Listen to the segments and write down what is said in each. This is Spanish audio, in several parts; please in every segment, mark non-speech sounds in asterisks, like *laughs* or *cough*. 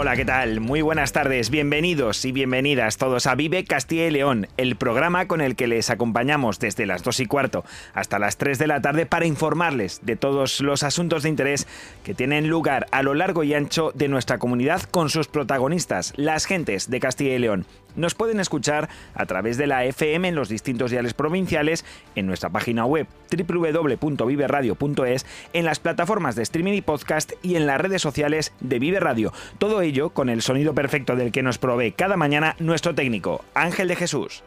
Hola, ¿qué tal? Muy buenas tardes, bienvenidos y bienvenidas todos a Vive Castilla y León, el programa con el que les acompañamos desde las 2 y cuarto hasta las 3 de la tarde para informarles de todos los asuntos de interés que tienen lugar a lo largo y ancho de nuestra comunidad con sus protagonistas, las gentes de Castilla y León. Nos pueden escuchar a través de la FM en los distintos diales provinciales, en nuestra página web www.viveradio.es, en las plataformas de streaming y podcast y en las redes sociales de Vive Radio. Todo ello con el sonido perfecto del que nos provee cada mañana nuestro técnico, Ángel de Jesús.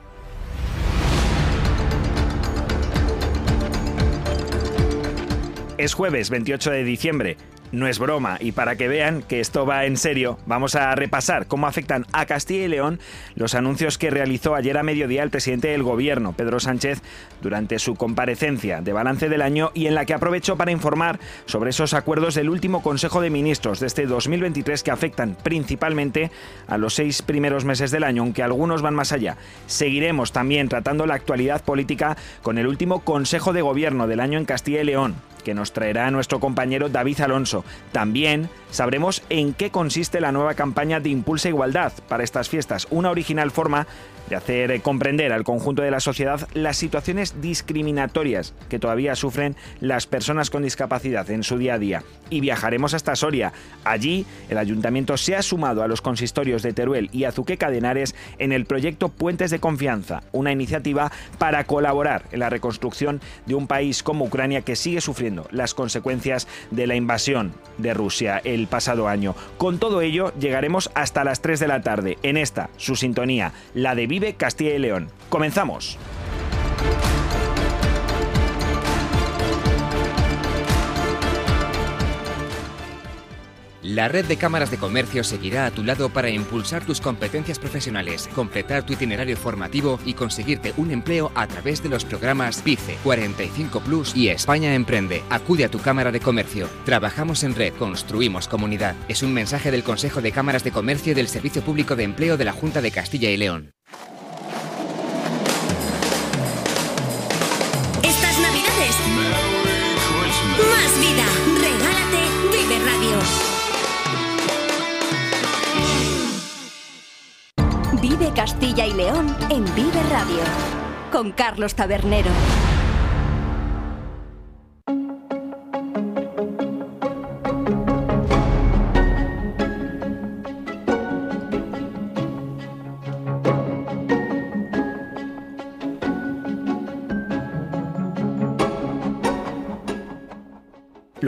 Es jueves 28 de diciembre no es broma y para que vean que esto va en serio, vamos a repasar cómo afectan a Castilla y León los anuncios que realizó ayer a mediodía el presidente del gobierno, Pedro Sánchez, durante su comparecencia de balance del año y en la que aprovechó para informar sobre esos acuerdos del último Consejo de Ministros de este 2023 que afectan principalmente a los seis primeros meses del año, aunque algunos van más allá. Seguiremos también tratando la actualidad política con el último Consejo de Gobierno del año en Castilla y León, que nos traerá nuestro compañero David Alonso. También sabremos en qué consiste la nueva campaña de Impulsa Igualdad para estas fiestas, una original forma de hacer comprender al conjunto de la sociedad las situaciones discriminatorias que todavía sufren las personas con discapacidad en su día a día. Y viajaremos hasta Soria. Allí, el ayuntamiento se ha sumado a los consistorios de Teruel y Azuqueca de Henares en el proyecto Puentes de Confianza, una iniciativa para colaborar en la reconstrucción de un país como Ucrania que sigue sufriendo las consecuencias de la invasión de Rusia el pasado año. Con todo ello, llegaremos hasta las 3 de la tarde en esta, su sintonía, la de Vive Castilla y León. Comenzamos. La red de cámaras de comercio seguirá a tu lado para impulsar tus competencias profesionales, completar tu itinerario formativo y conseguirte un empleo a través de los programas PICE, 45 Plus y España Emprende. Acude a tu cámara de comercio. Trabajamos en red, construimos comunidad. Es un mensaje del Consejo de Cámaras de Comercio y del Servicio Público de Empleo de la Junta de Castilla y León. Castilla y León en Vive Radio con Carlos Tabernero.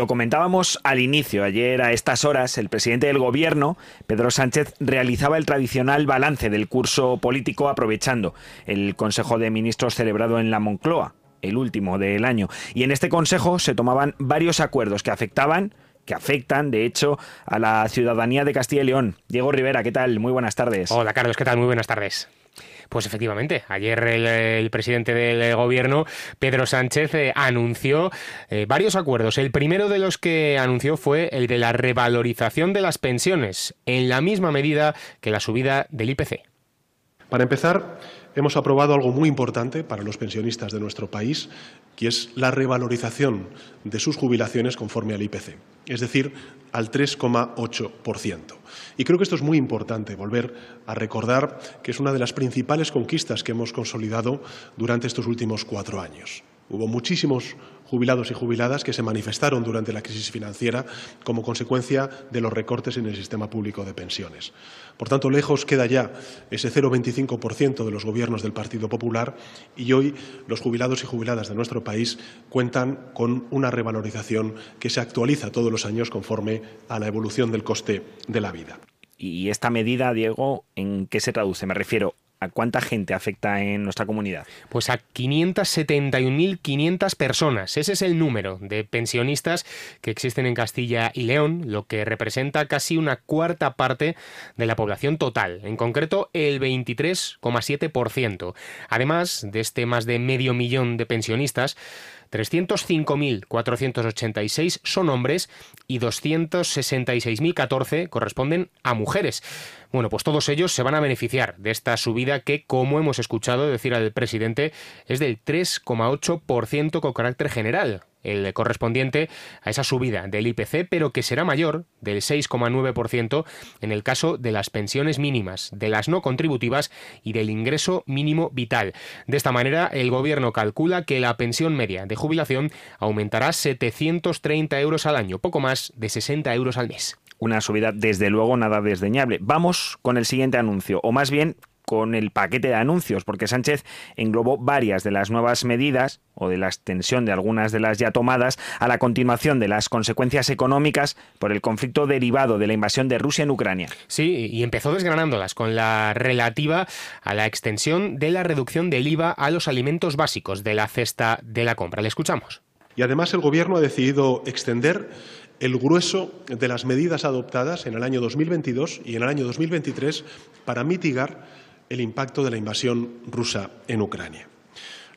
Lo comentábamos al inicio, ayer a estas horas el presidente del gobierno, Pedro Sánchez, realizaba el tradicional balance del curso político aprovechando el Consejo de Ministros celebrado en la Moncloa, el último del año. Y en este Consejo se tomaban varios acuerdos que afectaban que afectan, de hecho, a la ciudadanía de Castilla y León. Diego Rivera, ¿qué tal? Muy buenas tardes. Hola Carlos, ¿qué tal? Muy buenas tardes. Pues efectivamente, ayer el, presidente del gobierno, Pedro Sánchez, eh, anunció eh, varios acuerdos. El primero de los que anunció fue el de la revalorización de las pensiones, en la misma medida que la subida del IPC. Para empezar, hemos aprobado algo muy importante para los pensionistas de nuestro país, que es la revalorización de sus jubilaciones conforme al IPC, es decir, al 3,8%. Y creo que esto es muy importante, volver a recordar que es una de las principales conquistas que hemos consolidado durante estos últimos cuatro años. Hubo muchísimos jubilados y jubiladas que se manifestaron durante la crisis financiera como consecuencia de los recortes en el sistema público de pensiones. Por tanto, lejos queda ya ese 0,25% de los gobiernos del Partido Popular y hoy los jubilados y jubiladas de nuestro país cuentan con una revalorización que se actualiza todos los años conforme a la evolución del coste de la vida. Y esta medida, Diego, ¿en qué se traduce? Me refiero ¿A cuánta gente afecta en nuestra comunidad? Pues a 571.500 personas. Ese es el número de pensionistas que existen en Castilla y León, lo que representa casi una cuarta parte de la población total, en concreto el 23,7%. Además de este más de medio millón de pensionistas, 305.486 son hombres y 266.014 corresponden a mujeres. Bueno, pues todos ellos se van a beneficiar de esta subida que, como hemos escuchado decir al presidente, es del 3,8% con carácter general, el correspondiente a esa subida del IPC, pero que será mayor del 6,9% en el caso de las pensiones mínimas, de las no contributivas y del ingreso mínimo vital. De esta manera, el gobierno calcula que la pensión media de jubilación aumentará 730 euros al año, poco más de 60 euros al mes una subida desde luego nada desdeñable. Vamos con el siguiente anuncio, o más bien con el paquete de anuncios, porque Sánchez englobó varias de las nuevas medidas o de la extensión de algunas de las ya tomadas a la continuación de las consecuencias económicas por el conflicto derivado de la invasión de Rusia en Ucrania. Sí, y empezó desgranándolas con la relativa a la extensión de la reducción del IVA a los alimentos básicos de la cesta de la compra. Le escuchamos. Y además el Gobierno ha decidido extender el grueso de las medidas adoptadas en el año 2022 y en el año 2023 para mitigar el impacto de la invasión rusa en Ucrania.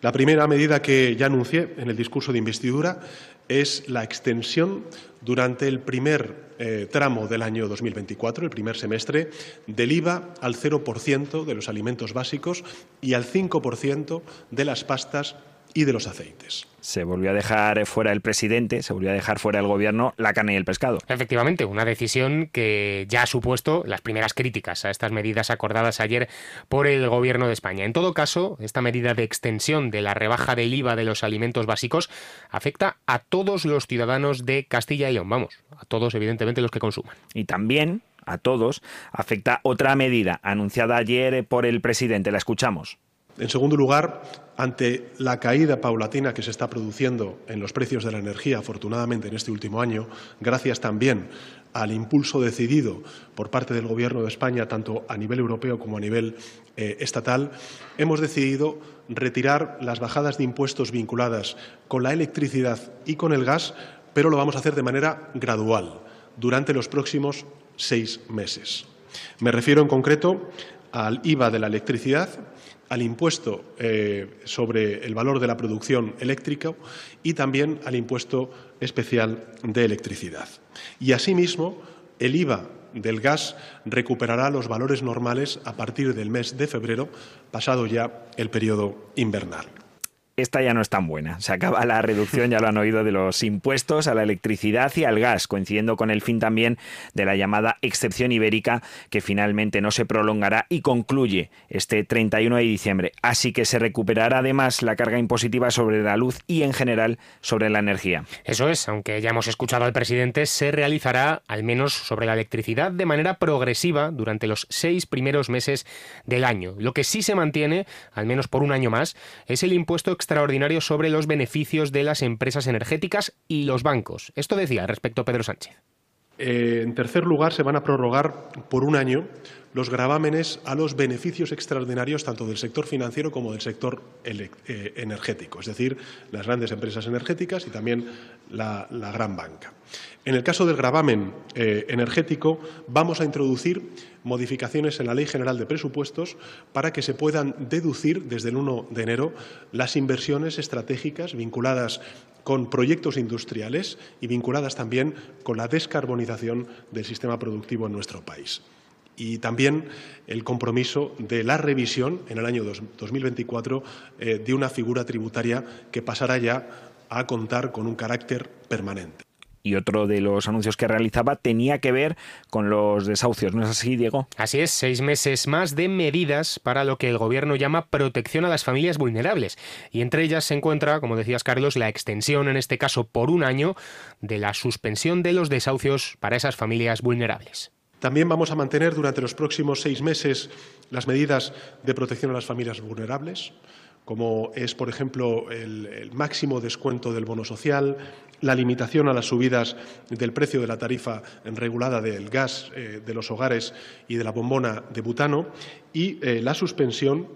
La primera medida que ya anuncié en el discurso de investidura es la extensión durante el primer eh, tramo del año 2024, el primer semestre, del IVA al 0% de los alimentos básicos y al 5% de las pastas y de los aceites. Se volvió a dejar fuera el presidente, se volvió a dejar fuera el gobierno la carne y el pescado. Efectivamente, una decisión que ya ha supuesto las primeras críticas a estas medidas acordadas ayer por el gobierno de España. En todo caso, esta medida de extensión de la rebaja del IVA de los alimentos básicos afecta a todos los ciudadanos de Castilla y León, vamos, a todos evidentemente los que consuman. Y también a todos afecta otra medida anunciada ayer por el presidente. La escuchamos. En segundo lugar, ante la caída paulatina que se está produciendo en los precios de la energía, afortunadamente en este último año, gracias también al impulso decidido por parte del Gobierno de España, tanto a nivel europeo como a nivel eh, estatal, hemos decidido retirar las bajadas de impuestos vinculadas con la electricidad y con el gas, pero lo vamos a hacer de manera gradual durante los próximos seis meses. Me refiero en concreto al IVA de la electricidad, al impuesto eh, sobre el valor de la producción eléctrica y también al impuesto especial de electricidad. Y asimismo, el IVA del gas recuperará los valores normales a partir del mes de febrero, pasado ya el periodo invernal esta ya no es tan buena. Se acaba la reducción, ya lo han oído, de los impuestos a la electricidad y al gas, coincidiendo con el fin también de la llamada excepción ibérica, que finalmente no se prolongará y concluye este 31 de diciembre. Así que se recuperará además la carga impositiva sobre la luz y en general sobre la energía. Eso es, aunque ya hemos escuchado al presidente, se realizará al menos sobre la electricidad de manera progresiva durante los seis primeros meses del año. Lo que sí se mantiene, al menos por un año más, es el impuesto extraordinario sobre los beneficios de las empresas energéticas y los bancos. Esto decía respecto a Pedro Sánchez. Eh, en tercer lugar, se van a prorrogar por un año los gravámenes a los beneficios extraordinarios tanto del sector financiero como del sector eh, energético, es decir, las grandes empresas energéticas y también la, gran banca. En el caso del gravamen eh, energético, vamos a introducir modificaciones en la Ley General de Presupuestos para que se puedan deducir desde el 1 de enero las inversiones estratégicas vinculadas con proyectos industriales y vinculadas también con la descarbonización del sistema productivo en nuestro país y también el compromiso de la revisión en el año 2024 eh, de una figura tributaria que pasará ya a contar con un carácter permanente. Y otro de los anuncios que realizaba tenía que ver con los desahucios, ¿no es así, Diego? Así es, seis meses más de medidas para lo que el gobierno llama protección a las familias vulnerables. Y entre ellas se encuentra, como decías Carlos, la extensión, en este caso por un año, de la suspensión de los desahucios para esas familias vulnerables. También vamos a mantener durante los próximos seis meses las medidas de protección a las familias vulnerables, como es, por ejemplo, el, máximo descuento del bono social, la limitación a las subidas del precio de la tarifa regulada del gas eh, de los hogares y de la bombona de butano y eh, la suspensión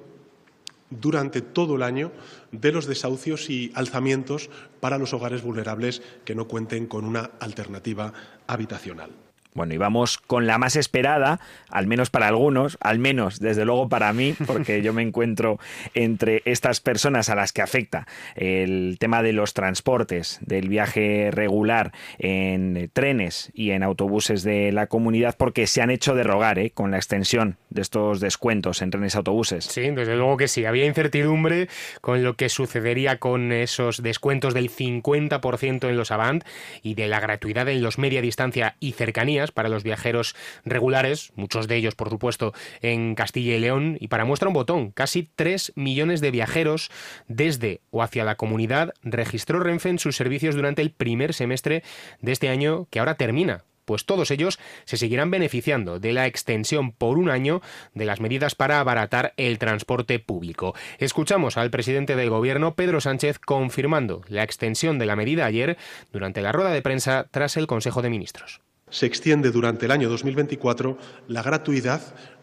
durante todo el año de los desahucios y alzamientos para los hogares vulnerables que no cuenten con una alternativa habitacional. Bueno, y vamos con la más esperada, al menos para algunos, al menos desde luego para mí, *laughs* porque yo me encuentro entre estas personas a las que afecta el tema de los transportes, del viaje regular en trenes y en autobuses de la comunidad, porque se han hecho de rogar ¿eh? con la extensión de estos descuentos en trenes y autobuses. Sí, desde luego que sí. Había incertidumbre con lo que sucedería con esos descuentos del 50% en los Avant y de la gratuidad en los media distancia y cercanía para los viajeros regulares, muchos de ellos, por supuesto, en Castilla y León, y para muestra un botón, casi 3 millones de viajeros desde o hacia la comunidad registró Renfe en sus servicios durante el primer semestre de este año que ahora termina pues todos ellos se seguirán beneficiando de la extensión por un año de las medidas para abaratar el transporte público. Escuchamos al presidente del Gobierno, Pedro Sánchez, confirmando la extensión de la medida ayer durante la rueda de prensa tras el Consejo de Ministros se extiende durante el año 2024 la gratuidad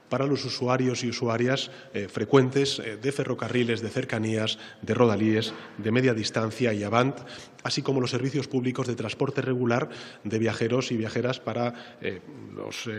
para los usuarios y usuarias eh, frecuentes eh, de ferrocarriles, de cercanías, de rodalíes, de media distancia y avant, así como los servicios públicos de transporte regular de viajeros y viajeras para eh, los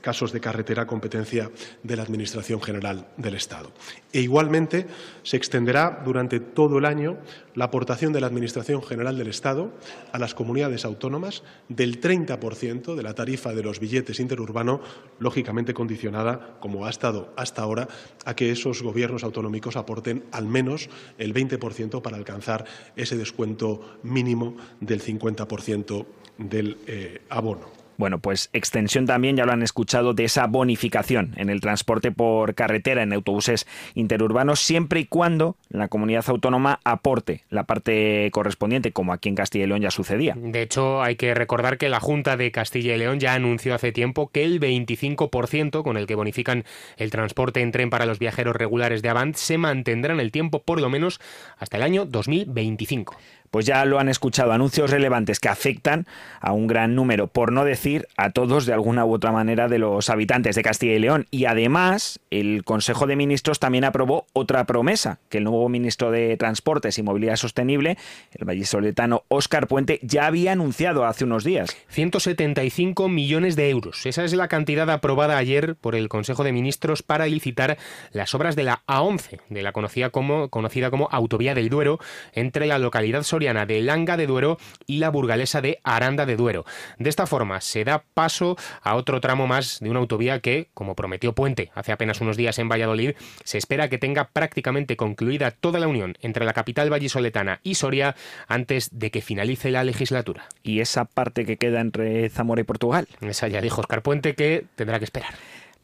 casos de carretera competencia de la Administración General del Estado. E igualmente se extenderá durante todo el año la aportación de la Administración General del Estado a las comunidades autónomas del 30% de la tarifa de los billetes interurbano, lógicamente condicionada como ha estado hasta ahora, a que esos gobiernos autonómicos aporten al menos el 20% para alcanzar ese descuento mínimo del 50% del eh, abono. Bueno, pues extensión también, ya lo han escuchado, de esa bonificación en el transporte por carretera en autobuses interurbanos, siempre y cuando la comunidad autónoma aporte la parte correspondiente, como aquí en Castilla y León ya sucedía. De hecho, hay que recordar que la Junta de Castilla y León ya anunció hace tiempo que el 25% con el que bonifican el transporte en tren para los viajeros regulares de Avant se mantendrá en el tiempo por lo menos hasta el año 2025 pues ya lo han escuchado, anuncios relevantes que afectan a un gran número, por no decir a todos de alguna u otra manera de los habitantes de Castilla y León. Y además, el Consejo de Ministros también aprobó otra promesa, que el nuevo ministro de Transportes y Movilidad Sostenible, el vallisoletano Óscar Puente, ya había anunciado hace unos días. 175 millones de euros. Esa es la cantidad aprobada ayer por el Consejo de Ministros para licitar las obras de la A11, de la conocida como, conocida como Autovía del Duero, entre la localidad de Langa de Duero y la burgalesa de Aranda de Duero. De esta forma se da paso a otro tramo más de una autovía que, como prometió Puente hace apenas unos días en Valladolid, se espera que tenga prácticamente concluida toda la unión entre la capital vallisoletana y Soria antes de que finalice la legislatura. ¿Y esa parte que queda entre Zamora y Portugal? Esa ya dijo Oscar Puente que tendrá que esperar.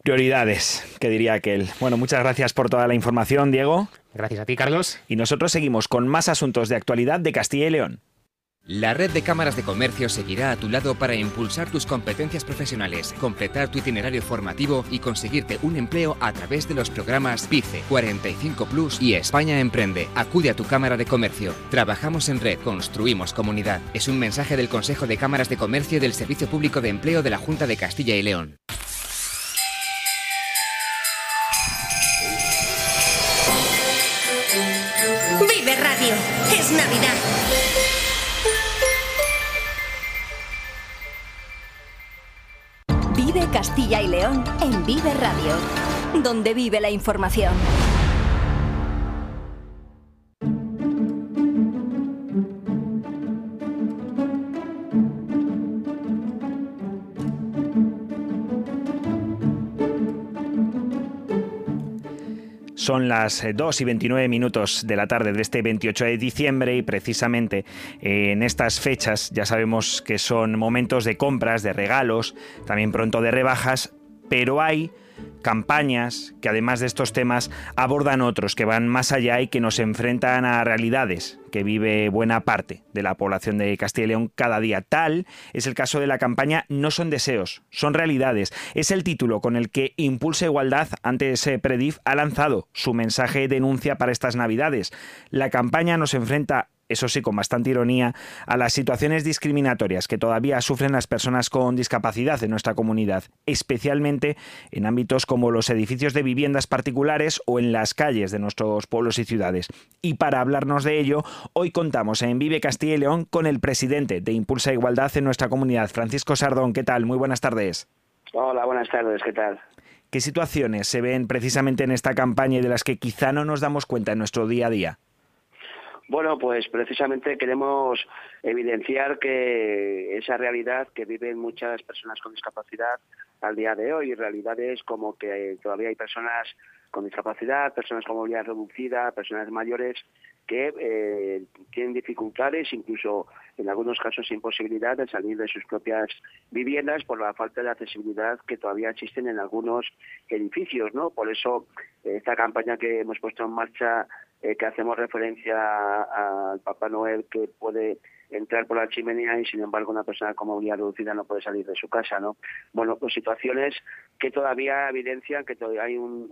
Prioridades, que diría aquel. Bueno, muchas gracias por toda la información, Diego. Gracias a ti, Carlos. Y nosotros seguimos con más asuntos de actualidad de Castilla y León. La red de cámaras de comercio seguirá a tu lado para impulsar tus competencias profesionales, completar tu itinerario formativo y conseguirte un empleo a través de los programas PICE, 45 Plus y España Emprende. Acude a tu cámara de comercio. Trabajamos en red, construimos comunidad. Es un mensaje del Consejo de Cámaras de Comercio y del Servicio Público de Empleo de la Junta de Castilla y León. Castilla y León en Vive Radio, donde vive la información. Son las 2 eh, y 29 minutos de la tarde de este 28 de diciembre y precisamente eh, en estas fechas ya sabemos que son momentos de compras, de regalos, también pronto de rebajas, pero hay campañas que además de estos temas abordan otros que van más allá y que nos enfrentan a realidades que vive buena parte de la población de Castilla y León cada día. Tal es el caso de la campaña No son deseos, son realidades. Es el título con el que Impulsa Igualdad antes Predif ha lanzado su mensaje de denuncia para estas Navidades. La campaña nos enfrenta eso sí, con bastante ironía, a las situaciones discriminatorias que todavía sufren las personas con discapacidad en nuestra comunidad, especialmente en ámbitos como los edificios de viviendas particulares o en las calles de nuestros pueblos y ciudades. Y para hablarnos de ello, hoy contamos en Vive Castilla y León con el presidente de Impulsa Igualdad en nuestra comunidad, Francisco Sardón. ¿Qué tal? Muy buenas tardes. Hola, buenas tardes. ¿Qué tal? ¿Qué situaciones se ven precisamente en esta campaña y de las que quizá no nos damos cuenta en nuestro día a día? Bueno, pues precisamente queremos evidenciar que esa realidad que viven muchas personas con discapacidad al día de hoy, realidades como que todavía hay personas con discapacidad, personas con movilidad reducida, personas mayores que eh, tienen dificultades, incluso en algunos casos imposibilidad de salir de sus propias viviendas por la falta de accesibilidad que todavía existen en algunos edificios, ¿no? Por eso esta campaña que hemos puesto en marcha eh, que hacemos referencia al Papá Noel que puede entrar por la chimenea y sin embargo una persona con movilidad reducida no puede salir de su casa, ¿no? Bueno, pues situaciones que todavía evidencian que todavía hay un,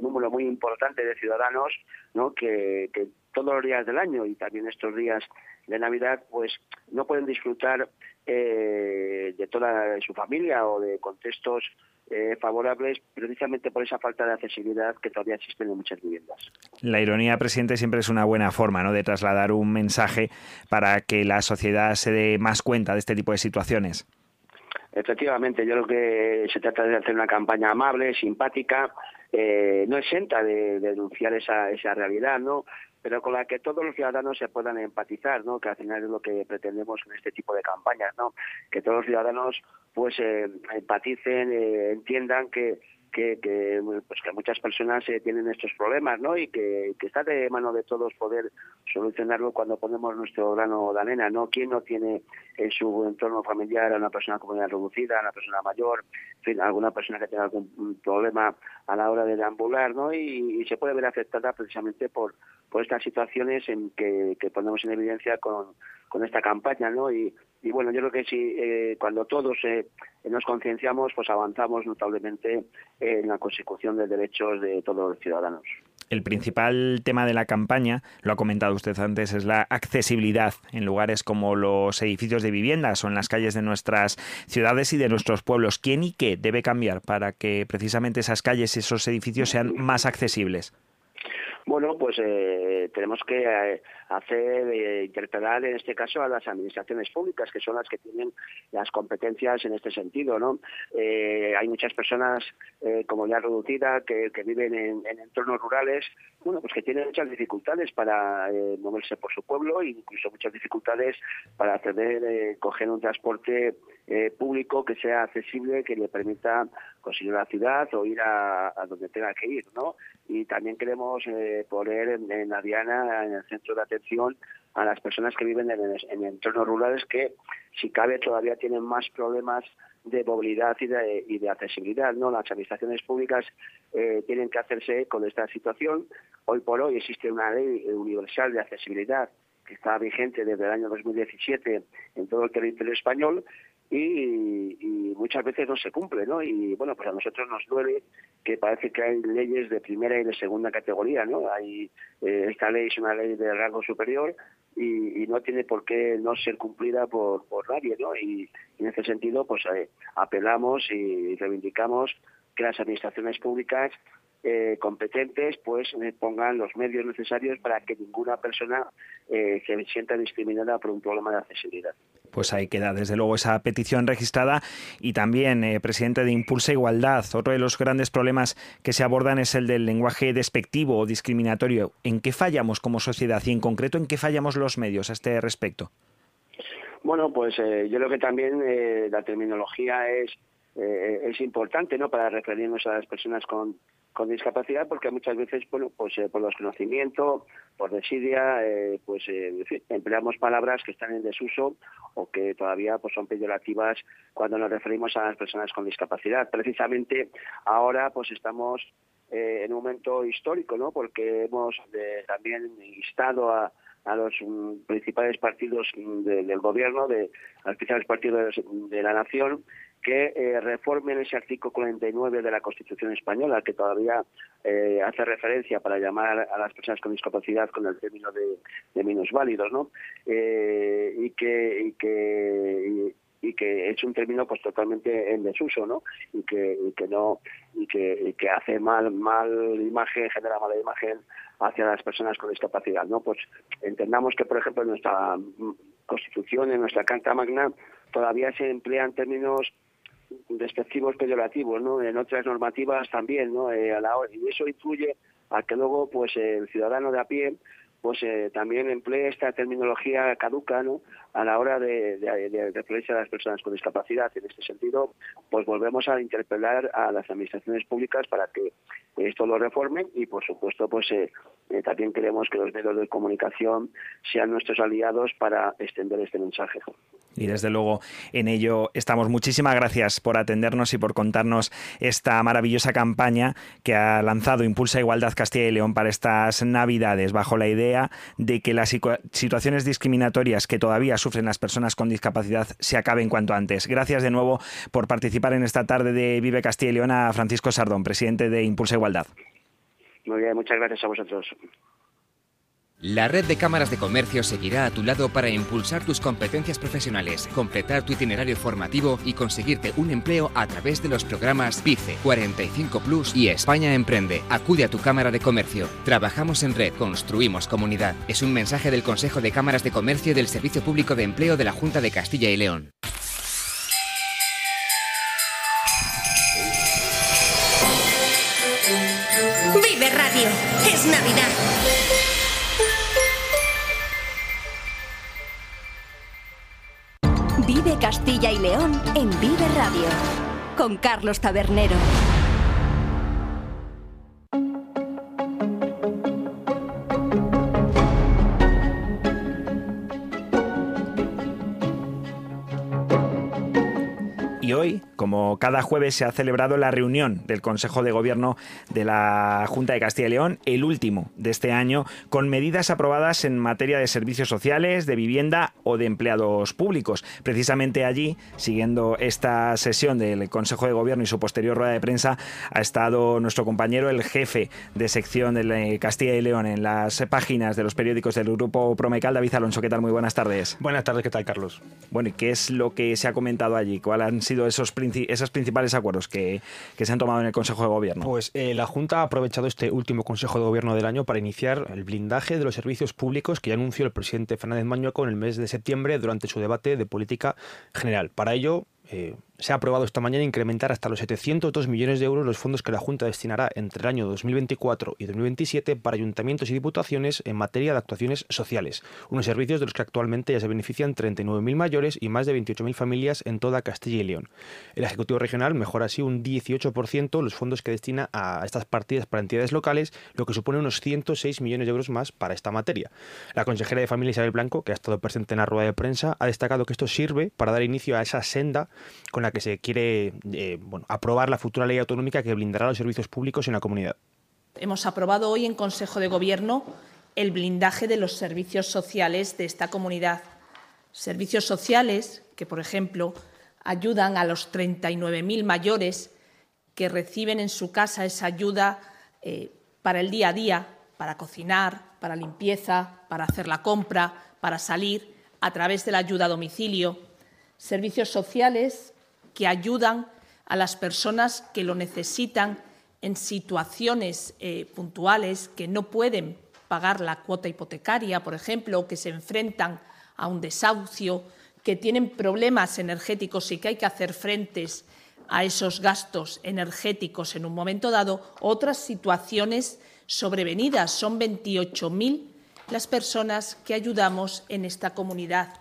número muy importante de ciudadanos, ¿no? Que, que todos los días del año y también estos días de Navidad, pues no pueden disfrutar eh, de toda su familia o de contextos eh, favorables precisamente por esa falta de accesibilidad que todavía existen en muchas viviendas. La ironía, presidente, siempre es una buena forma ¿no? de trasladar un mensaje para que la sociedad se dé más cuenta de este tipo de situaciones. Efectivamente, yo creo que se trata de hacer una campaña amable, simpática, eh, no exenta de, denunciar esa, esa realidad, ¿no? Pero con la que todos los ciudadanos se puedan empatizar, ¿no? Que al final es lo que pretendemos en este tipo de campañas, ¿no? Que todos los ciudadanos pues eh, empaticen, eh, entiendan que que, que, pues que muchas personas eh, tienen estos problemas, ¿no? Y que, que, está de mano de todos poder solucionarlo cuando ponemos nuestro grano de arena, ¿no? ¿Quién no tiene en su entorno familiar a una persona con movilidad reducida, a una persona mayor, en fin, alguna persona que tenga algún problema a la hora de deambular, ¿no? Y, se puede ver afectada precisamente por, por estas situaciones en que, ponemos en evidencia con, con esta campaña, ¿no? Y, y bueno, yo creo que sí, eh, cuando todos eh, nos concienciamos, pues avanzamos notablemente en la consecución de derechos de todos los ciudadanos. El principal tema de la campaña, lo ha comentado usted antes, es la accesibilidad en lugares como los edificios de viviendas o en las calles de nuestras ciudades y de nuestros pueblos. ¿Quién y qué debe cambiar para que precisamente esas calles y esos edificios sean más accesibles? Bueno, pues eh, tenemos que eh, hacer, eh, interpelar en este caso a las administraciones públicas, que son las que tienen las competencias en este sentido, ¿no? hay muchas personas como ya reducida que, viven en, entornos rurales, bueno, pues que tienen muchas dificultades para moverse por su pueblo, incluso muchas dificultades para acceder, coger un transporte público que sea accesible, que le permita conseguir la ciudad o ir a, donde tenga que ir, ¿no? Y también queremos poner en, la Diana, en el centro de atención, a las personas que viven en, entornos rurales que, si cabe, todavía tienen más problemas de movilidad y de, accesibilidad. ¿no? Las administraciones públicas eh, tienen que hacerse con esta situación. Hoy por hoy existe una ley universal de accesibilidad que está vigente desde el año 2017 en todo el territorio español y, muchas veces no se cumple, ¿no? Y bueno, pues a nosotros nos duele que parece que hay leyes de primera y de segunda categoría, ¿no? Hay, eh, esta ley es una ley de rango superior y, no tiene por qué no ser cumplida por, por nadie, ¿no? Y, en ese sentido, pues eh, apelamos y reivindicamos que las administraciones públicas eh, competentes pues pongan los medios necesarios para que ninguna persona se sienta discriminada por un problema de accesibilidad. Pues ahí queda, desde luego, esa petición registrada y también, eh, presidente de Impulsa Igualdad, otro de los grandes problemas que se abordan es el del lenguaje despectivo o discriminatorio. ¿En qué fallamos como sociedad y en concreto en qué fallamos los medios a este respecto? Bueno, pues eh, yo creo que también eh, la terminología es, es importante ¿no? para referirnos a las personas con, con discapacidad porque muchas veces bueno pues eh, por desconocimiento por desidia eh, pues eh, empleamos palabras que están en desuso o que todavía pues son peyorativas cuando nos referimos a las personas con discapacidad precisamente ahora pues estamos en un momento histórico no porque hemos también instado a a los mm, principales partidos mm, del gobierno, de, a los principales partidos de, la nación, que eh, reformen ese artículo 49 de la Constitución española que todavía eh, hace referencia para llamar a las personas con discapacidad con el término de, de minusválidos, ¿no? Eh, y que, y que y, que es un término pues totalmente en desuso, ¿no? Y que, no y que, hace mal mal imagen, genera mala imagen hacia las personas con discapacidad, ¿no? Pues entendamos que por ejemplo en nuestra Constitución, en nuestra Carta Magna, todavía se emplean términos despectivos peyorativos, ¿no? En otras normativas también, ¿no? Eh, a la hora, y eso influye a que luego, pues, el ciudadano de a pie, pues, eh, también emplee esta terminología caduca, ¿no? A la hora de, de, de, a las personas con discapacidad. En este sentido, pues, volvemos a interpelar a las administraciones públicas para que esto lo reformen y, por supuesto, pues, eh, eh, también queremos que los medios de comunicación sean nuestros aliados para extender este mensaje y desde luego en ello estamos. Muchísimas gracias por atendernos y por contarnos esta maravillosa campaña que ha lanzado Impulsa Igualdad Castilla y León para estas Navidades, bajo la idea de que las situaciones discriminatorias que todavía sufren las personas con discapacidad se acaben cuanto antes. Gracias de nuevo por participar en esta tarde de Vive Castilla y León a Francisco Sardón, presidente de Impulsa Igualdad. Muy bien, muchas gracias a vosotros. La red de cámaras de comercio seguirá a tu lado para impulsar tus competencias profesionales, completar tu itinerario formativo y conseguirte un empleo a través de los programas PICE, 45 Plus y España Emprende. Acude a tu cámara de comercio. Trabajamos en red, construimos comunidad. Es un mensaje del Consejo de Cámaras de Comercio y del Servicio Público de Empleo de la Junta de Castilla y León. Vive Radio. Es Navidad. Castilla y León en Vive Radio con Carlos Tabernero. Como cada jueves, se ha celebrado la reunión del Consejo de Gobierno de la Junta de Castilla y León, el último de este año, con medidas aprobadas en materia de servicios sociales, de vivienda o de empleados públicos. Precisamente allí, siguiendo esta sesión del Consejo de Gobierno y su posterior rueda de prensa, ha estado nuestro compañero, el jefe de sección de Castilla y León en las páginas de los periódicos del Grupo Promecal, David Alonso. ¿Qué tal? Muy buenas tardes. Buenas tardes, ¿qué tal, Carlos? Bueno, ¿y qué es lo que se ha comentado allí? ¿Cuáles han sido esos, esos principales acuerdos que, que, se han tomado en el Consejo de Gobierno? Pues eh, la Junta ha aprovechado este último Consejo de Gobierno del año para iniciar el blindaje de los servicios públicos que ya anunció el presidente Fernández Mañueco en el mes de septiembre durante su debate de política general. Para ello, eh, se ha aprobado esta mañana incrementar hasta los 702 millones de euros los fondos que la Junta destinará entre el año 2024 y 2027 para ayuntamientos y diputaciones en materia de actuaciones sociales, unos servicios de los que actualmente ya se benefician 39.000 mayores y más de 28.000 familias en toda Castilla y León. El Ejecutivo Regional mejora así un 18% los fondos que destina a estas partidas para entidades locales, lo que supone unos 106 millones de euros más para esta materia. La consejera de Familia Isabel Blanco, que ha estado presente en la rueda de prensa, ha destacado que esto sirve para dar inicio a esa senda con la que se quiere eh, aprobar la futura ley autonómica que blindará los servicios públicos en la comunidad. Hemos aprobado hoy en Consejo de Gobierno el blindaje de los servicios sociales de esta comunidad. Servicios sociales que, por ejemplo, ayudan a los 39.000 mayores que reciben en su casa esa ayuda eh, para el día a día, para cocinar, para limpieza, para hacer la compra, para salir, a través de la ayuda a domicilio. Servicios sociales que ayudan a las personas que lo necesitan en situaciones eh, puntuales que no pueden pagar la cuota hipotecaria, por ejemplo, que se enfrentan a un desahucio, que tienen problemas energéticos y que hay que hacer frentes a esos gastos energéticos en un momento dado, otras situaciones sobrevenidas. Son 28.000 las personas que ayudamos en esta comunidad.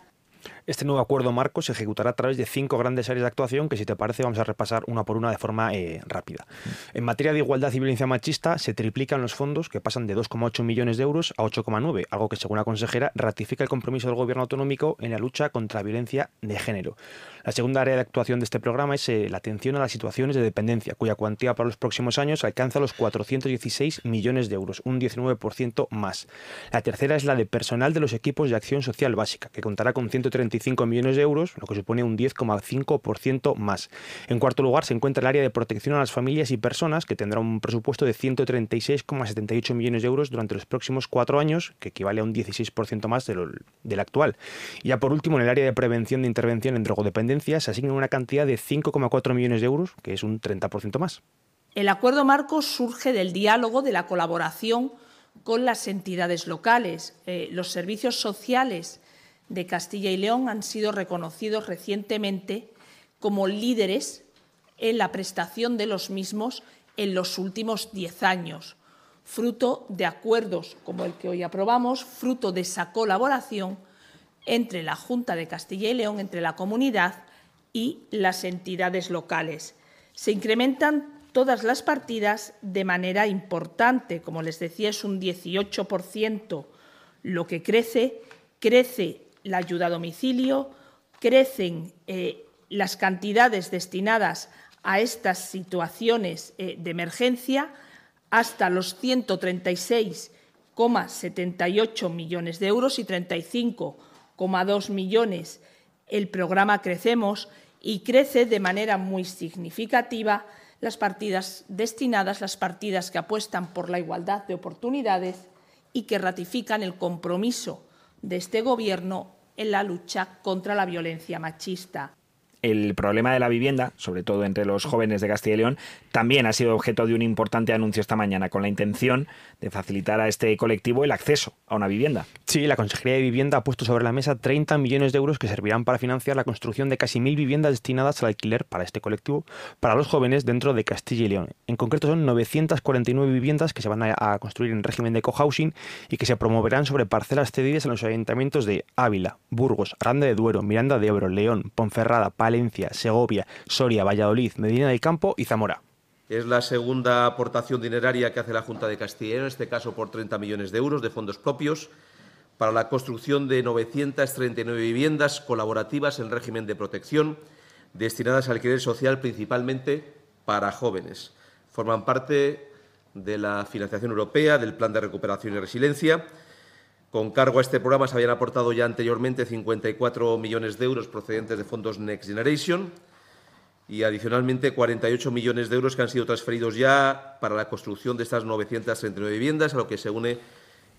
Este nuevo acuerdo marco se ejecutará a través de cinco grandes áreas de actuación que, si te parece, vamos a repasar una por una de forma eh, rápida. En materia de igualdad y violencia machista, se triplican los fondos que pasan de 2,8 millones de euros a 8,9, algo que, según la consejera, ratifica el compromiso del Gobierno autonómico en la lucha contra la violencia de género. La segunda área de actuación de este programa es eh, la atención a las situaciones de dependencia, cuya cuantía para los próximos años alcanza los 416 millones de euros, un 19% más. La tercera es la de personal de los equipos de acción social básica, que contará con 135 125 millones de euros, lo que supone un 10,5% más. En cuarto lugar se encuentra el área de protección a las familias y personas, que tendrá un presupuesto de 136,78 millones de euros durante los próximos cuatro años, que equivale a un 16% más del actual. Y ya por último, en el área de prevención de intervención en drogodependencia se asigna una cantidad de 5,4 millones de euros, que es un 30% más. El acuerdo marco surge del diálogo, de la colaboración con las entidades locales. Eh, los servicios sociales de Castilla y León han sido reconocidos recientemente como líderes en la prestación de los mismos en los últimos diez años, fruto de acuerdos como el que hoy aprobamos, fruto de esa colaboración entre la Junta de Castilla y León, entre la comunidad y las entidades locales. Se incrementan todas las partidas de manera importante. Como les decía, es un 18% lo que crece. Crece la ayuda a domicilio, crecen eh, las cantidades destinadas a estas situaciones eh, de emergencia hasta los 136,78 millones de euros y 35,2 millones. El programa Crecemos y crece de manera muy significativa las partidas destinadas, las partidas que apuestan por la igualdad de oportunidades y que ratifican el compromiso de este Gobierno en la lucha contra la violencia machista el problema de la vivienda, sobre todo entre los jóvenes de Castilla y León, también ha sido objeto de un importante anuncio esta mañana, con la intención de facilitar a este colectivo el acceso a una vivienda. Sí, la Consejería de Vivienda ha puesto sobre la mesa 30 millones de euros que servirán para financiar la construcción de casi mil viviendas destinadas al alquiler para este colectivo, para los jóvenes dentro de Castilla y León. En concreto son 949 viviendas que se van a, construir en régimen de cohousing y que se promoverán sobre parcelas cedidas en los ayuntamientos de Ávila, Burgos, Aranda de Duero, Miranda de Ebro, León, Ponferrada, Segovia, Soria, Valladolid, Medina del Campo y Zamora. Es la segunda aportación dineraria que hace la Junta de Castilla, en este caso por 30 millones de euros de fondos propios, para la construcción de 939 viviendas colaborativas en régimen de protección, destinadas al alquiler social principalmente para jóvenes. Forman parte de la financiación europea, del Plan de Recuperación y Resiliencia, con cargo a este programa se habían aportado ya anteriormente 54 millones de euros procedentes de fondos Next Generation y adicionalmente 48 millones de euros que han sido transferidos ya para la construcción de estas 939 viviendas, a lo que se une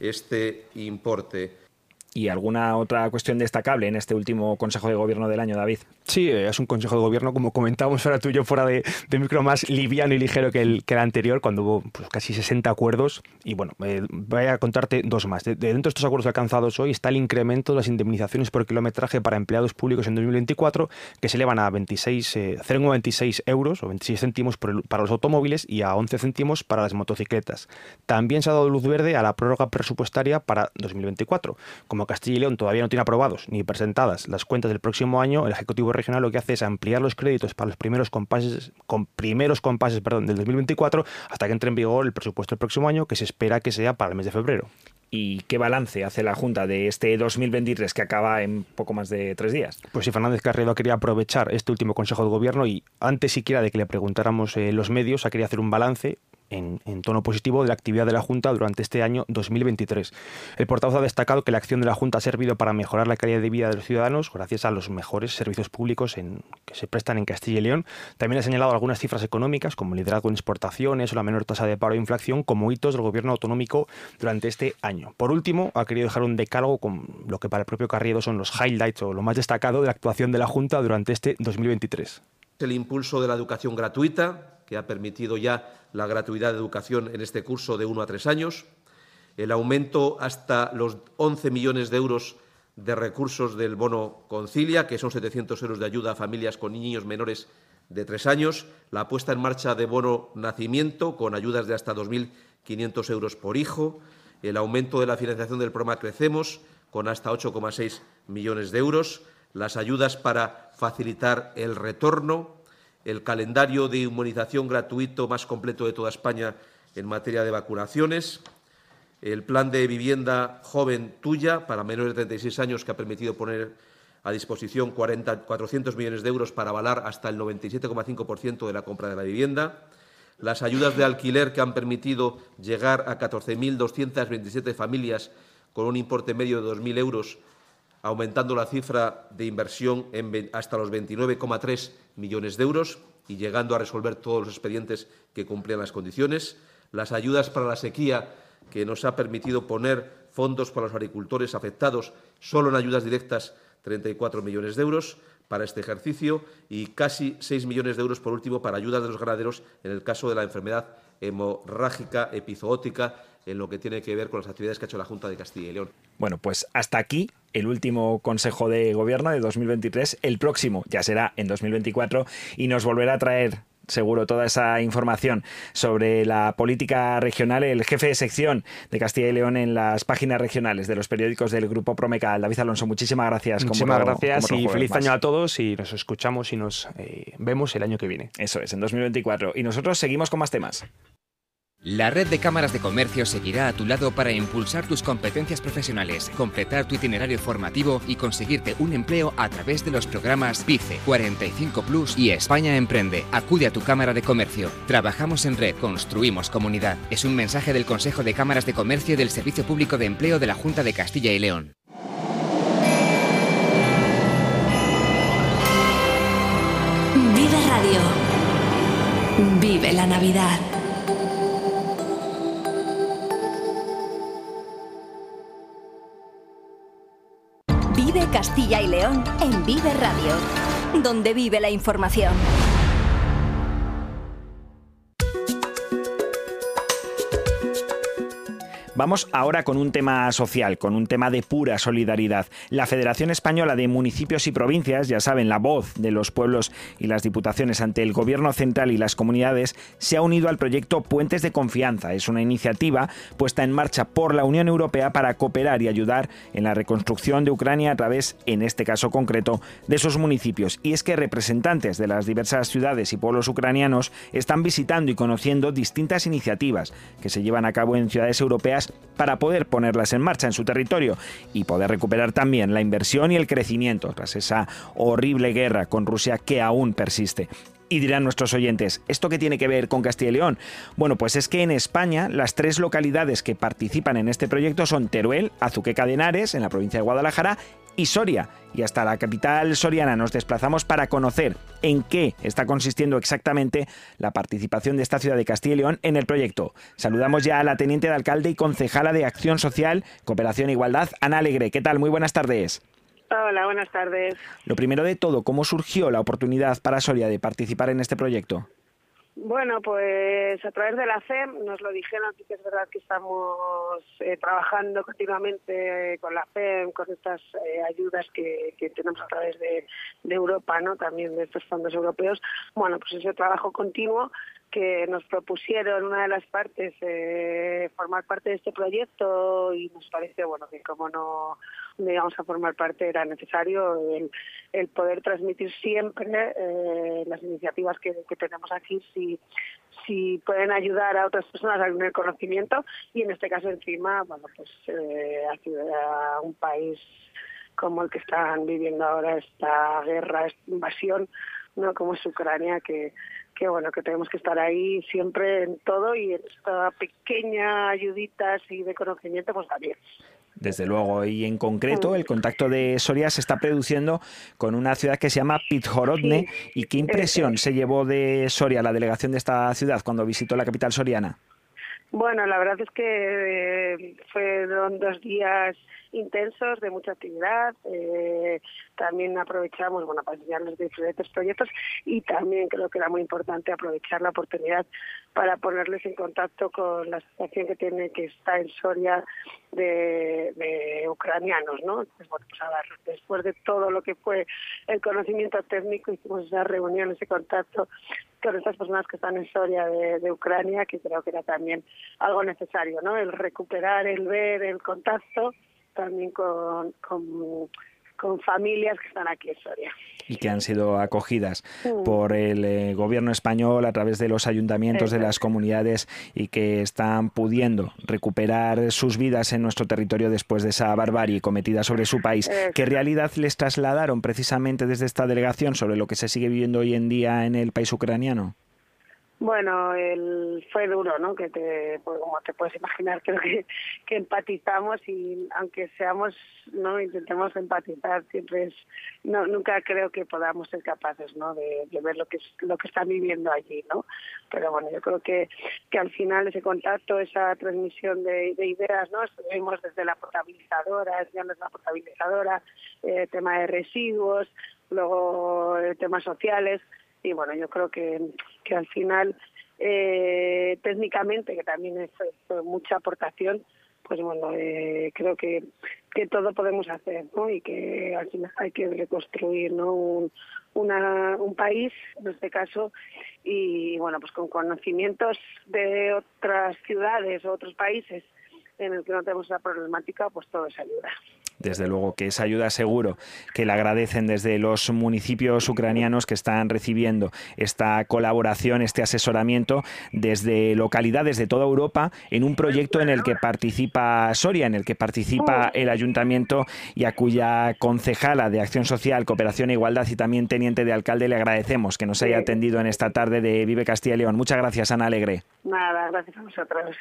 este importe. ¿Y alguna otra cuestión destacable en este último Consejo de Gobierno del año, David? Sí, eh, es un Consejo de Gobierno, como comentábamos ahora tú y yo, fuera de, micro, más liviano y ligero que el, que el anterior, cuando hubo pues, casi 60 acuerdos. Y bueno, eh, voy a contarte dos más. De, dentro de estos acuerdos alcanzados hoy está el incremento de las indemnizaciones por kilometraje para empleados públicos en 2024, que se elevan a 26, eh, 0,26 euros o 26 céntimos para los automóviles y a 11 céntimos para las motocicletas. También se ha dado luz verde a la prórroga presupuestaria para 2024. Como Castilla y León todavía no tiene aprobados ni presentadas las cuentas del próximo año, el Ejecutivo Regional lo que hace es ampliar los créditos para los primeros compases, con primeros compases perdón, del 2024 hasta que entre en vigor el presupuesto del próximo año, que se espera que sea para el mes de febrero. ¿Y qué balance hace la Junta de este 2023 que acaba en poco más de tres días? Pues si Fernández Carrero quería aprovechar este último Consejo de Gobierno y antes siquiera de que le preguntáramos eh, los medios, ha querido hacer un balance en, tono positivo de la actividad de la Junta durante este año 2023. El portavoz ha destacado que la acción de la Junta ha servido para mejorar la calidad de vida de los ciudadanos gracias a los mejores servicios públicos que se prestan en Castilla y León. También ha señalado algunas cifras económicas como liderazgo en exportaciones o la menor tasa de paro e inflación como hitos del gobierno autonómico durante este año. Por último, ha querido dejar un decálogo con lo que para el propio Carriedo son los highlights o lo más destacado de la actuación de la Junta durante este 2023. El impulso de la educación gratuita, que ha permitido ya la gratuidad de educación en este curso de uno a tres años, el aumento hasta los 11 millones de euros de recursos del bono Concilia, que son 700 euros de ayuda a familias con niños menores de tres años, la puesta en marcha de bono nacimiento con ayudas de hasta 2.500 euros por hijo, el aumento de la financiación del programa Crecemos con hasta 8,6 millones de euros, las ayudas para facilitar el retorno, el calendario de inmunización gratuito más completo de toda España en materia de vacunaciones, el plan de vivienda joven tuya para menores de 36 años que ha permitido poner a disposición 40, 400 millones de euros para avalar hasta el 97,5% de la compra de la vivienda, las ayudas de alquiler que han permitido llegar a 14.227 familias con un importe medio de 2.000 euros aumentando la cifra de inversión hasta los 29,3 millones de euros y llegando a resolver todos los expedientes que cumplían las condiciones. Las ayudas para la sequía, que nos ha permitido poner fondos para los agricultores afectados solo en ayudas directas, 34 millones de euros para este ejercicio y casi 6 millones de euros, por último, para ayudas de los ganaderos en el caso de la enfermedad hemorrágica epizootica en lo que tiene que ver con las actividades que ha hecho la Junta de Castilla y León. Bueno, pues hasta aquí el último Consejo de Gobierno de 2023. El próximo ya será en 2024 y nos volverá a traer seguro toda esa información sobre la política regional, el jefe de sección de Castilla y León en las páginas regionales de los periódicos del Grupo Promecal. David Alonso, muchísimas gracias. Muchísimas gracias y feliz año a todos y nos escuchamos y nos eh, vemos el año que viene. Eso es, en 2024. Y nosotros seguimos con más temas. La red de cámaras de comercio seguirá a tu lado para impulsar tus competencias profesionales, completar tu itinerario formativo y conseguirte un empleo a través de los programas PICE, 45 Plus y España Emprende. Acude a tu cámara de comercio. Trabajamos en red, construimos comunidad. Es un mensaje del Consejo de Cámaras de Comercio y del Servicio Público de Empleo de la Junta de Castilla y León. Vive Radio. Vive la Navidad. Vive Castilla y León en Vive Radio, donde vive la información. Vamos ahora con un tema social, con un tema de pura solidaridad. La Federación Española de Municipios y Provincias, ya saben, la voz de los pueblos y las diputaciones ante el Gobierno central y las comunidades, se ha unido al proyecto Puentes de Confianza. Es una iniciativa puesta en marcha por la Unión Europea para cooperar y ayudar en la reconstrucción de Ucrania a través, en este caso concreto, de sus municipios. Y es que representantes de las diversas ciudades y pueblos ucranianos están visitando y conociendo distintas iniciativas que se llevan a cabo en ciudades europeas para poder ponerlas en marcha en su territorio y poder recuperar también la inversión y el crecimiento tras esa horrible guerra con Rusia que aún persiste. Y dirán nuestros oyentes, ¿esto qué tiene que ver con Castilla y León? Bueno, pues es que en España las tres localidades que participan en este proyecto son Teruel, Azuqueca de Henares, en la provincia de Guadalajara, y Soria. Y hasta la capital soriana nos desplazamos para conocer en qué está consistiendo exactamente la participación de esta ciudad de Castilla y León en el proyecto. Saludamos ya a la teniente de alcalde y concejala de Acción Social, Cooperación e Igualdad, Ana Alegre. ¿Qué tal? Muy buenas tardes. Hola, buenas tardes. Lo primero de todo, ¿cómo surgió la oportunidad para Soria de participar en este proyecto? Bueno, pues a través de la FEM nos lo dijeron, que es verdad que estamos eh, trabajando continuamente con la FEM, con estas eh, ayudas que, que, tenemos a través de, de, Europa, ¿no? también de estos fondos europeos. Bueno, pues ese trabajo continuo que nos propusieron una de las partes eh, formar parte de este proyecto y nos parece bueno que como no íbamos a formar parte era necesario el, el poder transmitir siempre eh, las iniciativas que, tenemos aquí si si pueden ayudar a otras personas a tener conocimiento. Y en este caso encima bueno pues eh, a un país como el que están viviendo ahora esta guerra esta invasión no como es Ucrania que que bueno que tenemos que estar ahí siempre en todo y en esta pequeña ayudita así de conocimiento pues también desde luego. Y en concreto, el contacto de Soria se está produciendo con una ciudad que se llama Pithorodne. ¿Y qué impresión se llevó de Soria, la delegación de esta ciudad, cuando visitó la capital soriana? Bueno, la verdad es que eh, fueron dos días intensos de mucha actividad. Eh, también aprovechamos bueno, para enseñarles diferentes proyectos y también creo que era muy importante aprovechar la oportunidad para ponerles en contacto con la asociación que tiene que está en Soria de, ucranianos, ¿no? Entonces, bueno, pues a ver, después de todo lo que fue el conocimiento técnico, hicimos esa reunión, ese contacto con estas personas que están en Soria de, Ucrania, que creo que era también algo necesario, ¿no? El recuperar, el ver, el contacto también con, con familias que están aquí en Soria y que han sido acogidas por el eh, gobierno español a través de los ayuntamientos de las comunidades y que están pudiendo recuperar sus vidas en nuestro territorio después de esa barbarie cometida sobre su país. ¿Qué realidad les trasladaron precisamente desde esta delegación sobre lo que se sigue viviendo hoy en día en el país ucraniano? Bueno, el, fue duro, ¿no? Que te, pues, como te puedes imaginar, *laughs* creo que, que empatizamos y aunque seamos, no, intentemos empatizar, siempre es, no, nunca creo que podamos ser capaces, ¿no? De, ver lo que lo que están viviendo allí, ¿no? Pero bueno, yo creo que, que al final ese contacto, esa transmisión de, ideas, ¿no? Estuvimos desde la potabilizadora, es la potabilizadora, eh, tema de residuos, luego eh, temas sociales y bueno, yo creo que, que al final, eh, técnicamente, que también es, mucha aportación, pues bueno, eh, creo que, que todo podemos hacer, ¿no? Y que al final hay que reconstruir, ¿no? Un, una, un país, en este caso, y bueno, pues con conocimientos de otras ciudades o otros países en el que no tenemos esa problemática, pues todo es ayuda. Desde luego que esa ayuda seguro que le agradecen desde los municipios ucranianos que están recibiendo esta colaboración, este asesoramiento desde localidades de toda Europa en un proyecto en el que participa Soria, en el que participa el ayuntamiento y a cuya concejala de Acción Social, Cooperación e Igualdad y también teniente de alcalde le agradecemos que nos haya atendido en esta tarde de Vive Castilla y León. Muchas gracias, Ana Alegre. Nada, gracias a vosotros.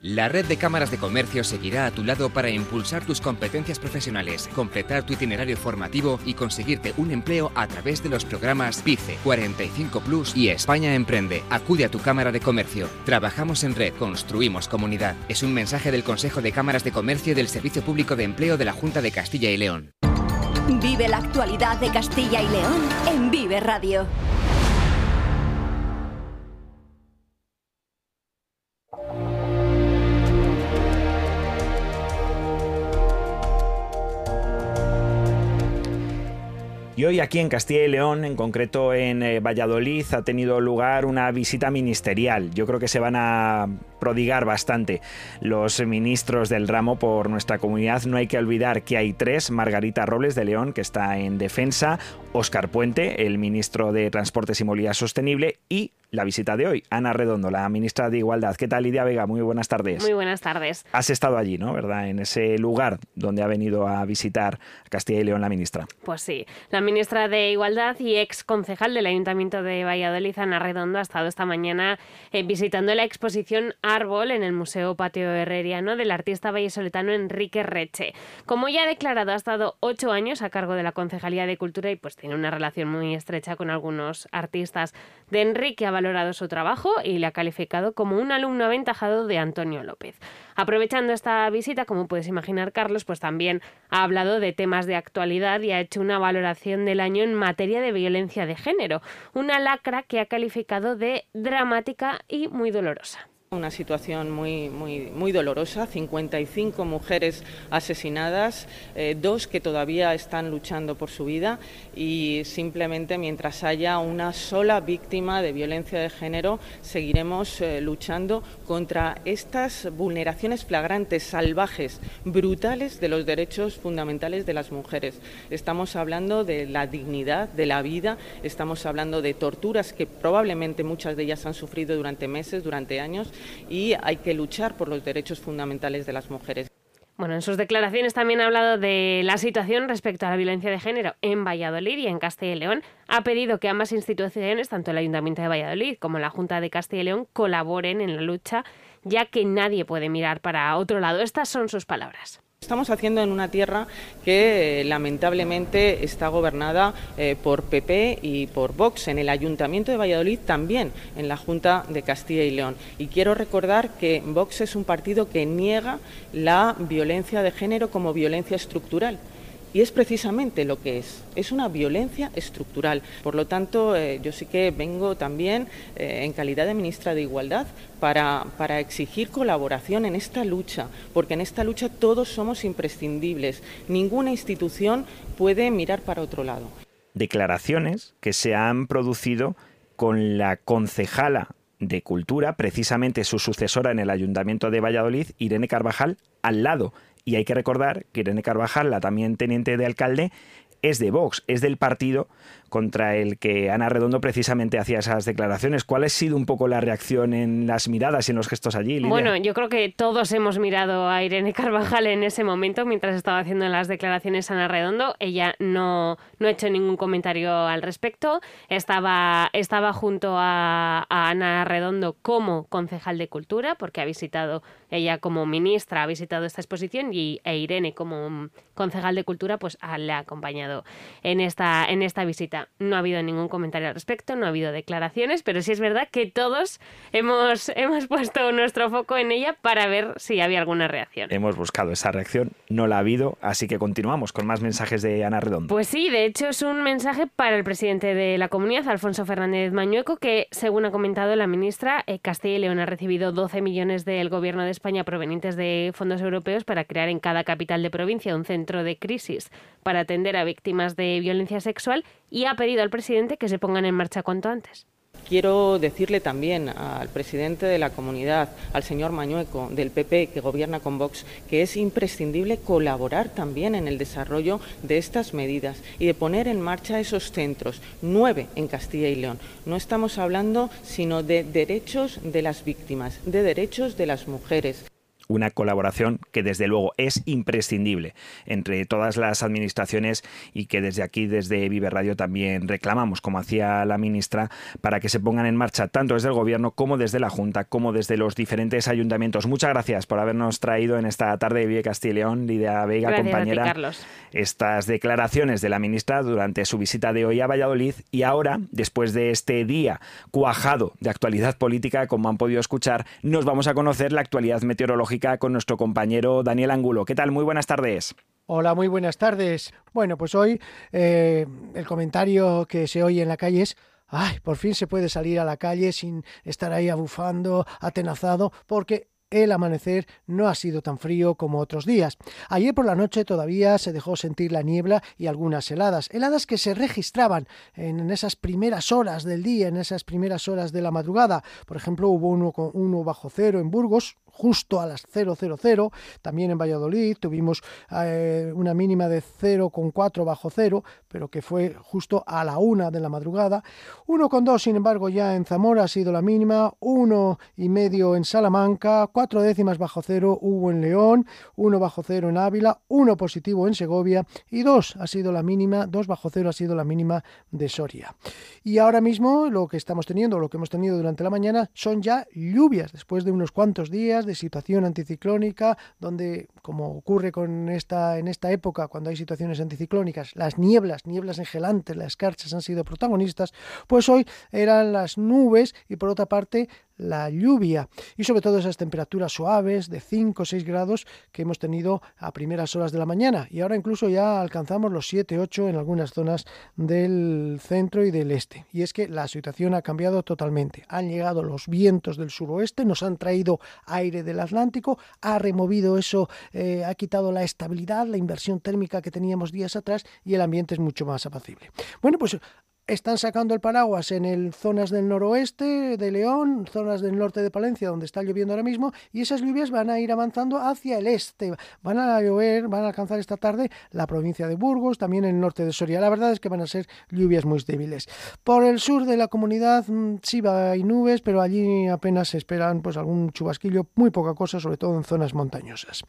La red de cámaras de comercio seguirá a tu lado para impulsar tus competencias profesionales, completar tu itinerario formativo y conseguirte un empleo a través de los programas PICE, 45 Plus y España Emprende. Acude a tu cámara de comercio. Trabajamos en red, construimos comunidad. Es un mensaje del Consejo de Cámaras de Comercio y del Servicio Público de Empleo de la Junta de Castilla y León. Vive la actualidad de Castilla y León en Vive Radio. Y hoy aquí en Castilla y León, en concreto en eh, Valladolid, ha tenido lugar una visita ministerial. Yo creo que se van a prodigar bastante los ministros del ramo por nuestra comunidad. No hay que olvidar que hay tres, Margarita Robles de León, que está en defensa, Óscar Puente, el ministro de Transportes y Movilidad Sostenible, y la visita de hoy, Ana Redondo, la ministra de Igualdad. ¿Qué tal, Lidia Vega? Muy buenas tardes. Muy buenas tardes. Has estado allí, ¿no? ¿Verdad? En ese lugar donde ha venido a visitar Castilla y León la ministra. Pues sí, la ministra de Igualdad y ex concejal del Ayuntamiento de Valladolid, Ana Redondo, ha estado esta mañana eh, visitando la exposición Árbol en el Museo Patio Herreriano del artista vallesoletano Enrique Reche. Como ya ha declarado, ha estado ocho años a cargo de la Concejalía de Cultura y pues tiene una relación muy estrecha con algunos artistas. De Enrique valorado su trabajo y le ha calificado como un alumno aventajado de Antonio López. Aprovechando esta visita, como puedes imaginar, Carlos, pues también ha hablado de temas de actualidad y ha hecho una valoración del año en materia de violencia de género, una lacra que ha calificado de dramática y muy dolorosa. Una situación muy, muy, muy dolorosa, 55 mujeres asesinadas, eh, dos que todavía están luchando por su vida y simplemente mientras haya una sola víctima de violencia de género seguiremos eh, luchando contra estas vulneraciones flagrantes, salvajes, brutales de los derechos fundamentales de las mujeres. Estamos hablando de la dignidad, de la vida, estamos hablando de torturas que probablemente muchas de ellas han sufrido durante meses, durante años y hay que luchar por los derechos fundamentales de las mujeres. Bueno, en sus declaraciones también ha hablado de la situación respecto a la violencia de género en Valladolid y en Castilla y León. Ha pedido que ambas instituciones, tanto el Ayuntamiento de Valladolid como la Junta de Castilla y León, colaboren en la lucha, ya que nadie puede mirar para otro lado. Estas son sus palabras. Estamos haciendo en una tierra que eh, lamentablemente está gobernada eh, por PP y por Vox, en el Ayuntamiento de Valladolid también, en la Junta de Castilla y León. Y quiero recordar que Vox es un partido que niega la violencia de género como violencia estructural. Y es precisamente lo que es, es una violencia estructural. Por lo tanto, eh, yo sí que vengo también eh, en calidad de ministra de Igualdad para, para exigir colaboración en esta lucha, porque en esta lucha todos somos imprescindibles. Ninguna institución puede mirar para otro lado. Declaraciones que se han producido con la concejala de Cultura, precisamente su sucesora en el Ayuntamiento de Valladolid, Irene Carvajal, al lado. Y hay que recordar que Irene Carvajal, la también teniente de alcalde, es de Vox, es del partido contra el que Ana Redondo precisamente hacía esas declaraciones. ¿Cuál ha sido un poco la reacción en las miradas y en los gestos allí? Bueno, yo creo que todos hemos mirado a Irene Carvajal en ese momento mientras estaba haciendo las declaraciones Ana Redondo. Ella no, no ha hecho ningún comentario al respecto. Estaba, estaba junto a, Ana Redondo como concejal de Cultura, porque ha visitado ella como ministra ha visitado esta exposición y e Irene como concejal de cultura pues le ha acompañado en esta en esta visita. No ha habido ningún comentario al respecto, no ha habido declaraciones, pero sí es verdad que todos hemos *laughs* hemos puesto nuestro foco en ella para ver si había alguna reacción. Hemos buscado esa reacción, no la ha habido, así que continuamos con más mensajes de Ana Redondo. Pues sí, de hecho es un mensaje para el presidente de la comunidad, Alfonso Fernández Mañueco, que según ha comentado la ministra, eh, Castilla y León ha recibido 12 millones del gobierno de España provenientes de fondos europeos para crear en cada capital de provincia un centro de crisis para atender a víctimas de violencia sexual y ha pedido al presidente que se pongan en marcha cuanto antes. Quiero decirle también al presidente de la comunidad, al señor Mañueco, del PP, que gobierna con Vox, que es imprescindible colaborar también en el desarrollo de estas medidas y de poner en marcha esos centros, nueve en Castilla y León. No estamos hablando sino de derechos de las víctimas, de derechos de las mujeres una colaboración que desde luego es imprescindible entre todas las administraciones y que desde aquí, desde Vive Radio, también reclamamos, como hacía la ministra, para que se pongan en marcha tanto desde el Gobierno como desde la Junta, como desde los diferentes ayuntamientos. Muchas gracias por habernos traído en esta tarde de Vive Castilla y León, Lidia Vega, compañera, estas declaraciones de la ministra durante su visita de hoy a Valladolid y ahora, después de este día cuajado de actualidad política, como han podido escuchar, nos vamos a conocer la actualidad meteorológica con nuestro compañero Daniel Angulo. ¿Qué tal? Muy buenas tardes. Hola, muy buenas tardes. Bueno, pues hoy eh, el comentario que se oye en la calle es ay, por fin se puede salir a la calle sin estar ahí abufando, atenazado, porque el amanecer no ha sido tan frío como otros días. Ayer por la noche todavía se dejó sentir la niebla y algunas heladas, heladas que se registraban en esas primeras horas del día, en esas primeras horas de la madrugada. Por ejemplo, hubo uno, uno bajo cero en Burgos, justo a las 000. También en Valladolid tuvimos eh, una mínima de 0,4 bajo cero, pero que fue justo a la una de la madrugada. 1,2 sin embargo ya en Zamora ha sido la mínima, uno y medio en Salamanca, cuatro décimas bajo cero hubo en León, uno bajo cero en Ávila, uno positivo en Segovia y dos ha sido la mínima, dos bajo cero ha sido la mínima de Soria. Y ahora mismo lo que estamos teniendo, lo que hemos tenido durante la mañana son ya lluvias después de unos cuantos días de situación anticiclónica, donde, como ocurre con esta, en esta época, cuando hay situaciones anticiclónicas, las nieblas, nieblas engelantes, las escarchas han sido protagonistas, pues hoy eran las nubes y por otra parte la lluvia y sobre todo esas temperaturas suaves de 5 o 6 grados que hemos tenido a primeras horas de la mañana y ahora incluso ya alcanzamos los 7, 8 en algunas zonas del centro y del este. Y es que la situación ha cambiado totalmente. Han llegado los vientos del suroeste, nos han traído aire del Atlántico, ha removido eso, eh, ha quitado la estabilidad, la inversión térmica que teníamos días atrás y el ambiente es mucho más apacible. Bueno, pues están sacando el paraguas en zonas del noroeste de León, zonas del norte de Palencia, donde está lloviendo ahora mismo, y esas lluvias van a ir avanzando hacia el este. Van a llover, van a alcanzar esta tarde la provincia de Burgos, también el norte de Soria. La verdad es que van a ser lluvias muy débiles. Por el sur de la comunidad sí va, hay nubes, pero allí apenas se esperan pues algún chubasquillo, muy poca cosa, sobre todo en zonas montañosas.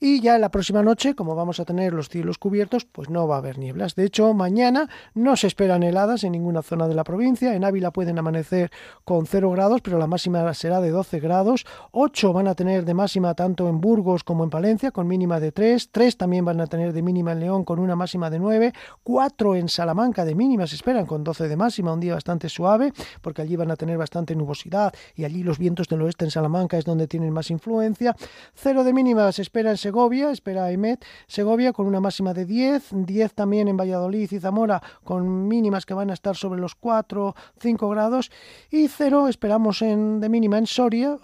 Y ya la próxima noche, como vamos a tener los cielos cubiertos, pues no va a haber nieblas. De hecho, mañana no se esperan heladas en ninguna zona de la provincia. En Ávila pueden amanecer con 0 grados, pero la máxima será de 12 grados. 8 van a tener de máxima tanto en Burgos como en Palencia, con mínima de 3. 3 también van a tener de mínima en León, con una máxima de 9. 4 en Salamanca de mínima se esperan, con 12 de máxima, un día bastante suave, porque allí van a tener bastante nubosidad y allí los vientos del oeste en Salamanca es donde tienen más influencia. 0 de mínima se espera en Segovia, espera Emet, Segovia con una máxima de 10. 10 también en Valladolid y Zamora, con mínimas que van van a estar sobre los 4, 5 grados y 0 esperamos en, de mínima en Soria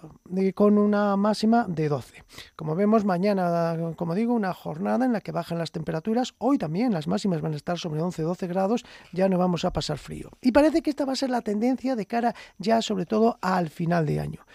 con una máxima de 12. Como vemos, mañana, como digo, una jornada en la que bajan las temperaturas. Hoy también las máximas van a estar sobre 11, 12 grados, ya no vamos a pasar frío. Y parece que esta va a ser la tendencia de cara ya sobre todo al final de año.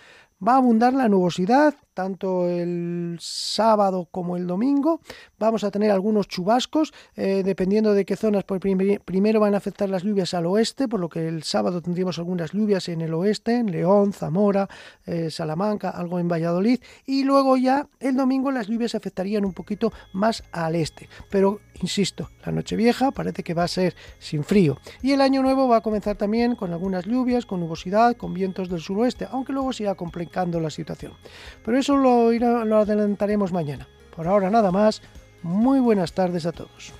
Va a abundar la nubosidad tanto el sábado como el domingo. Vamos a tener algunos chubascos, eh, dependiendo de qué zonas. Pues primero van a afectar las lluvias al oeste, por lo que el sábado tendríamos algunas lluvias en el oeste, en León, Zamora, eh, Salamanca, algo en Valladolid. Y luego ya el domingo las lluvias afectarían un poquito más al este. Pero, insisto, la noche vieja parece que va a ser sin frío. Y el año nuevo va a comenzar también con algunas lluvias, con nubosidad, con vientos del suroeste, aunque luego se complicando la situación. Pero eso lo, adelantaremos mañana. Por ahora nada más. Muy buenas tardes a todos.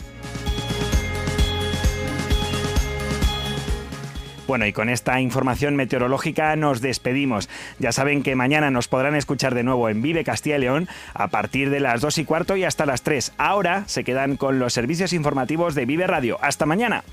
Bueno, y con esta información meteorológica nos despedimos. Ya saben que mañana nos podrán escuchar de nuevo en Vive Castilla y León a partir de las 2 y cuarto y hasta las 3. Ahora se quedan con los servicios informativos de Vive Radio. Hasta mañana.